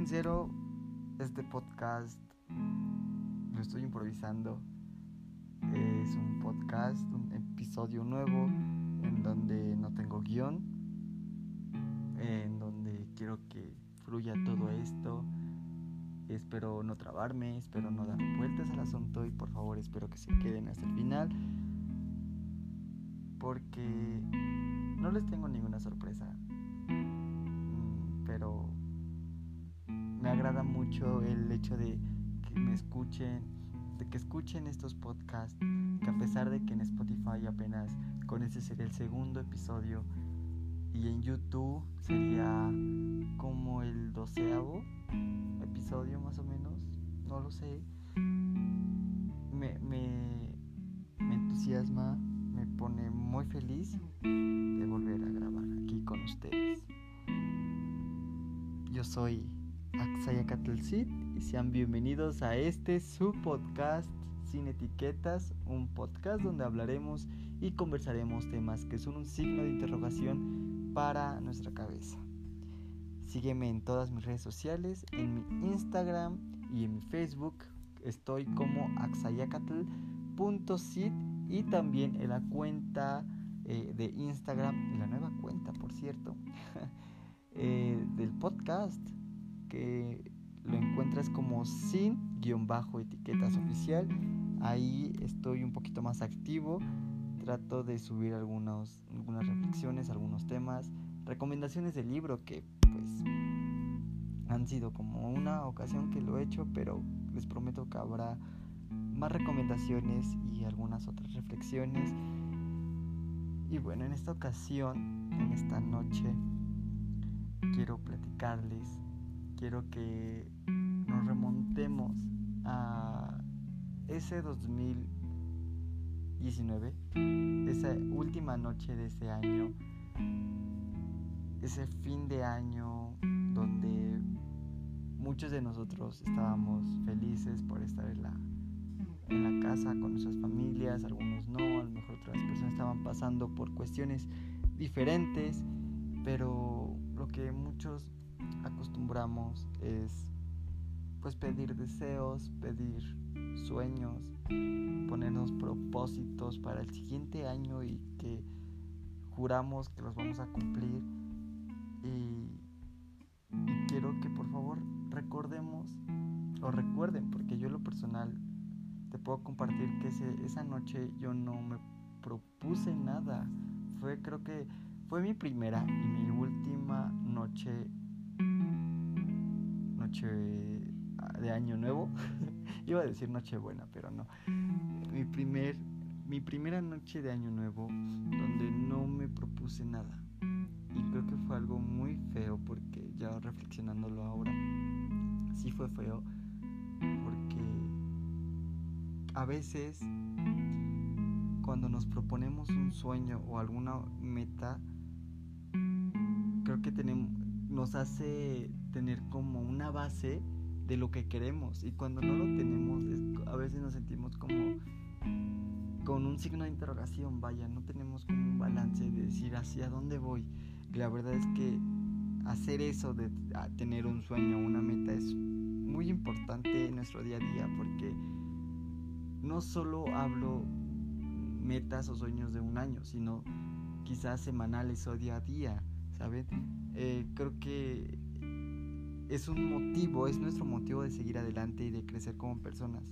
sincero, este podcast lo estoy improvisando. Es un podcast, un episodio nuevo en donde no tengo guion, en donde quiero que fluya todo esto. Espero no trabarme, espero no dar vueltas al asunto y por favor espero que se queden hasta el final. Porque no les tengo ninguna sorpresa. Mm, pero me agrada mucho el hecho de que me escuchen, de que escuchen estos podcasts, que a pesar de que en Spotify apenas con ese sería el segundo episodio y en YouTube sería como el doceavo episodio más o menos, no lo sé, me, me, me entusiasma, me pone muy feliz de volver a grabar aquí con ustedes. Yo soy Axayacatl y sean bienvenidos a este su podcast Sin Etiquetas, un podcast donde hablaremos y conversaremos temas que son un signo de interrogación para nuestra cabeza. Sígueme en todas mis redes sociales, en mi Instagram y en mi Facebook. Estoy como axayacatl.sit y también en la cuenta eh, de Instagram, la nueva cuenta por cierto, eh, del podcast que lo encuentras como sin guion bajo etiquetas oficial. Ahí estoy un poquito más activo. Trato de subir algunos, algunas reflexiones, algunos temas, recomendaciones de libro que pues han sido como una ocasión que lo he hecho, pero les prometo que habrá más recomendaciones y algunas otras reflexiones. Y bueno, en esta ocasión, en esta noche, quiero platicarles quiero que nos remontemos a ese 2019, esa última noche de ese año, ese fin de año donde muchos de nosotros estábamos felices por estar en la, en la casa con nuestras familias, algunos no, a lo mejor otras personas estaban pasando por cuestiones diferentes, pero lo que muchos acostumbramos es pues pedir deseos, pedir sueños, ponernos propósitos para el siguiente año y que juramos que los vamos a cumplir. Y, quiero que por favor recordemos o recuerden porque yo lo personal te puedo compartir que esa noche yo no me propuse nada. Fue creo que fue mi primera y mi última noche noche de año nuevo. Iba a decir noche buena, pero no. Mi primer mi primera noche de año nuevo donde no me propuse nada. Y creo que fue algo muy feo porque ya reflexionándolo ahora, sí fue feo porque a veces cuando nos proponemos un sueño o alguna meta, creo que tenemos nos hace tener como una base de lo que queremos y cuando no lo tenemos a veces nos sentimos como con un signo de interrogación, vaya, no tenemos como un balance de decir hacia dónde voy. La verdad es que hacer eso de tener un sueño, una meta es muy importante en nuestro día a día porque no solo hablo metas o sueños de un año, sino quizás semanales o día a día, ¿saben? Eh, creo que es un motivo, es nuestro motivo de seguir adelante y de crecer como personas.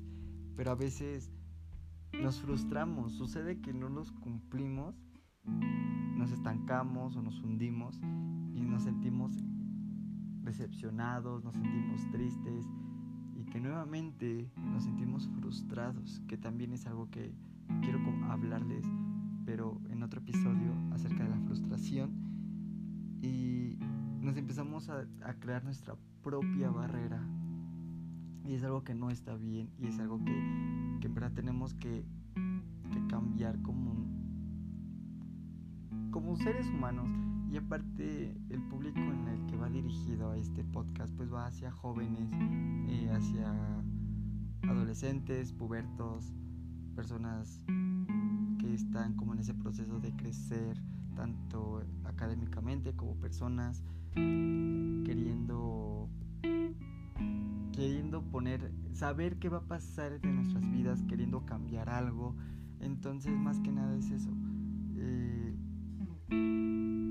Pero a veces nos frustramos, sucede que no los cumplimos, nos estancamos o nos hundimos y nos sentimos decepcionados, nos sentimos tristes y que nuevamente nos sentimos frustrados, que también es algo que quiero hablarles, pero en otro episodio acerca de la frustración y nos empezamos a, crear nuestra propia barrera. Y es algo que no está bien y es algo que, en verdad tenemos que, cambiar como, como seres humanos. Y aparte el público en el que va dirigido a este podcast pues va hacia jóvenes, eh, hacia adolescentes, pubertos, personas que están como en ese proceso de crecer tanto académicamente como personas queriendo queriendo poner, saber qué va a pasar en nuestras vidas, queriendo cambiar algo. Entonces, más que nada es eso. Eh,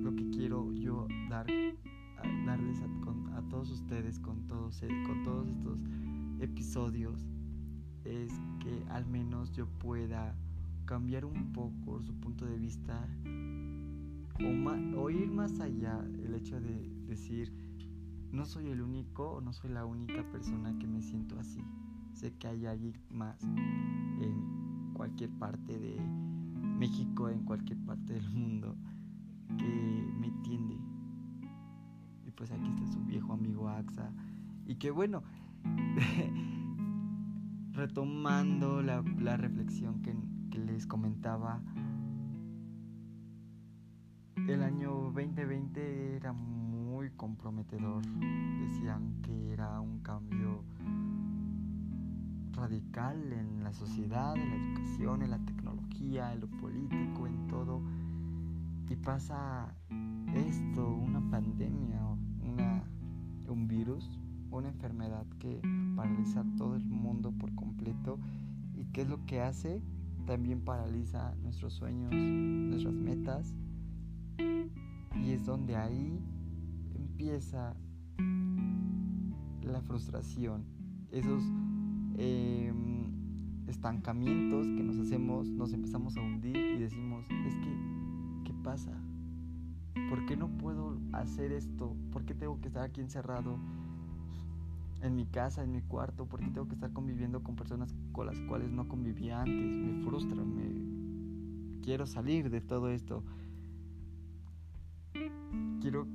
lo que quiero yo dar, darles a, todos ustedes con todos, eh, con todos estos episodios es que al menos yo pueda cambiar un poco su punto de vista o, o ir más allá el hecho de decir no soy el único, no soy la única persona que me siento así. Sé que hay alguien más en cualquier parte de México, en cualquier parte del mundo, que me entiende. Y pues aquí está su viejo amigo AXA. Y que bueno, retomando la, reflexión que les comentaba, el año 2020 era muy comprometedor. Decían que era un cambio radical en la sociedad, en la educación, en la tecnología, en lo político, en todo. Y pasa esto, una pandemia, una, un virus, una enfermedad que paraliza todo el mundo por completo. ¿Y qué es lo que hace? También paraliza nuestros sueños, nuestras metas. Y es donde ahí empieza la frustración, esos em, estancamientos que nos hacemos, nos empezamos a hundir y decimos, es que, ¿qué pasa? ¿Por qué no puedo hacer esto? ¿Por qué tengo que estar aquí encerrado en mi casa, en mi cuarto? ¿Por qué tengo que estar conviviendo con personas con las cuales no convivía antes? Me frustra, me quiero salir de todo esto. Quiero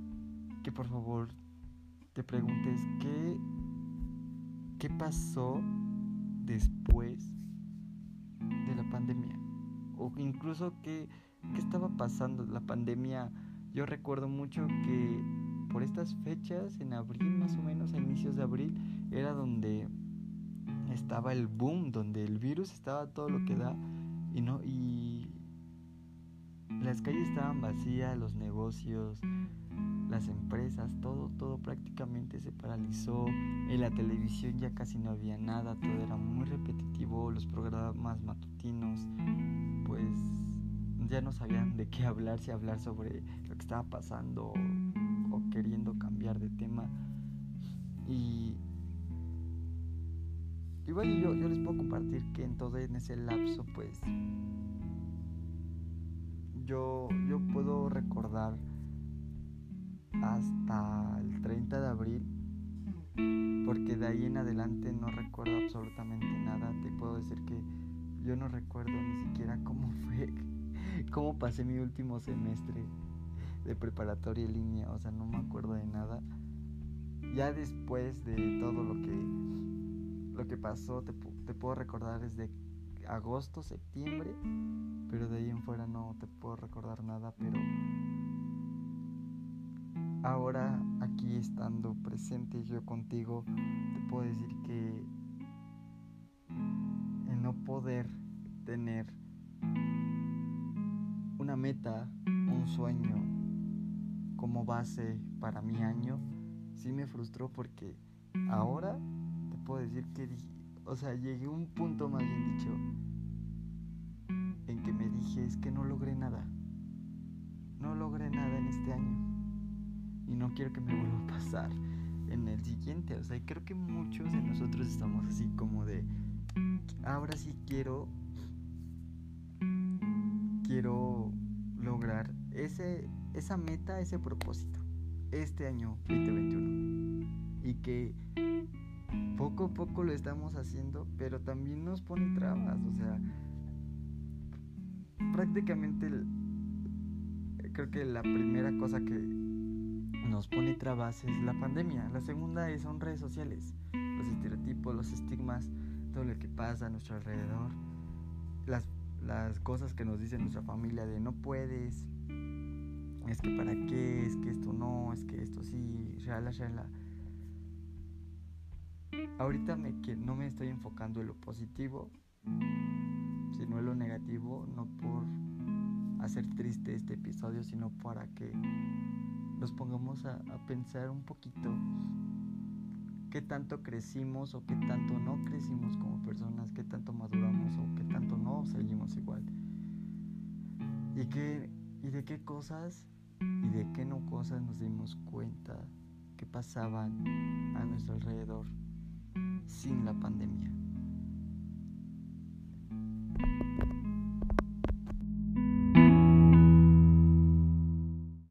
que por favor te preguntes qué, qué pasó después de la pandemia. O incluso qué, qué estaba pasando. La pandemia, yo recuerdo mucho que por estas fechas, en abril más o menos, a inicios de abril, era donde estaba el boom, donde el virus estaba todo lo que da y no y las calles estaban vacías, los negocios, las empresas, todo, todo prácticamente se paralizó. En la televisión ya casi no había nada, todo era muy repetitivo, los programas matutinos, pues ya no sabían de qué hablar, si hablar sobre lo que estaba pasando o, queriendo cambiar de tema. Y, y bueno, yo, yo les puedo compartir que en todo en ese lapso, pues yo, yo puedo recordar hasta el 30 de abril, porque de ahí en adelante no recuerdo absolutamente nada. Te puedo decir que yo no recuerdo ni siquiera cómo fue, cómo pasé mi último semestre de preparatoria en línea, o sea, no me acuerdo de nada. Ya después de todo lo que lo que pasó, te, te puedo recordar desde agosto, septiembre, pero de ahí en fuera no te puedo recordar nada, pero Ahora aquí estando presente yo contigo, te puedo decir que el no poder tener una meta, un sueño como base para mi año, sí me frustró porque ahora te puedo decir que, o sea, llegué a un punto más bien dicho en que me dije es que no logré nada, no logré nada en este año y no quiero que me vuelva a pasar en el siguiente. O sea, creo que muchos de nosotros estamos así como de, ahora sí quiero, quiero lograr ese, esa meta, ese propósito, este año 2021. Y que poco a poco lo estamos haciendo, pero también nos pone trabas, o sea, prácticamente creo que la primera cosa que nos pone trabas es la pandemia. La segunda es, son redes sociales, los estereotipos, los estigmas, todo lo que pasa a nuestro alrededor, las, las cosas que nos dice nuestra familia de no puedes, es que para qué, es que esto no, es que esto sí, shala, shala. Ahorita me, no me estoy enfocando en lo positivo, sino en lo negativo, no por hacer triste este episodio, sino para que nos pongamos a, pensar un poquito qué tanto crecimos o qué tanto no crecimos como personas, qué tanto maduramos o qué tanto no seguimos igual. Y, qué, y de qué cosas y de qué no cosas nos dimos cuenta que pasaban a nuestro alrededor sin la pandemia.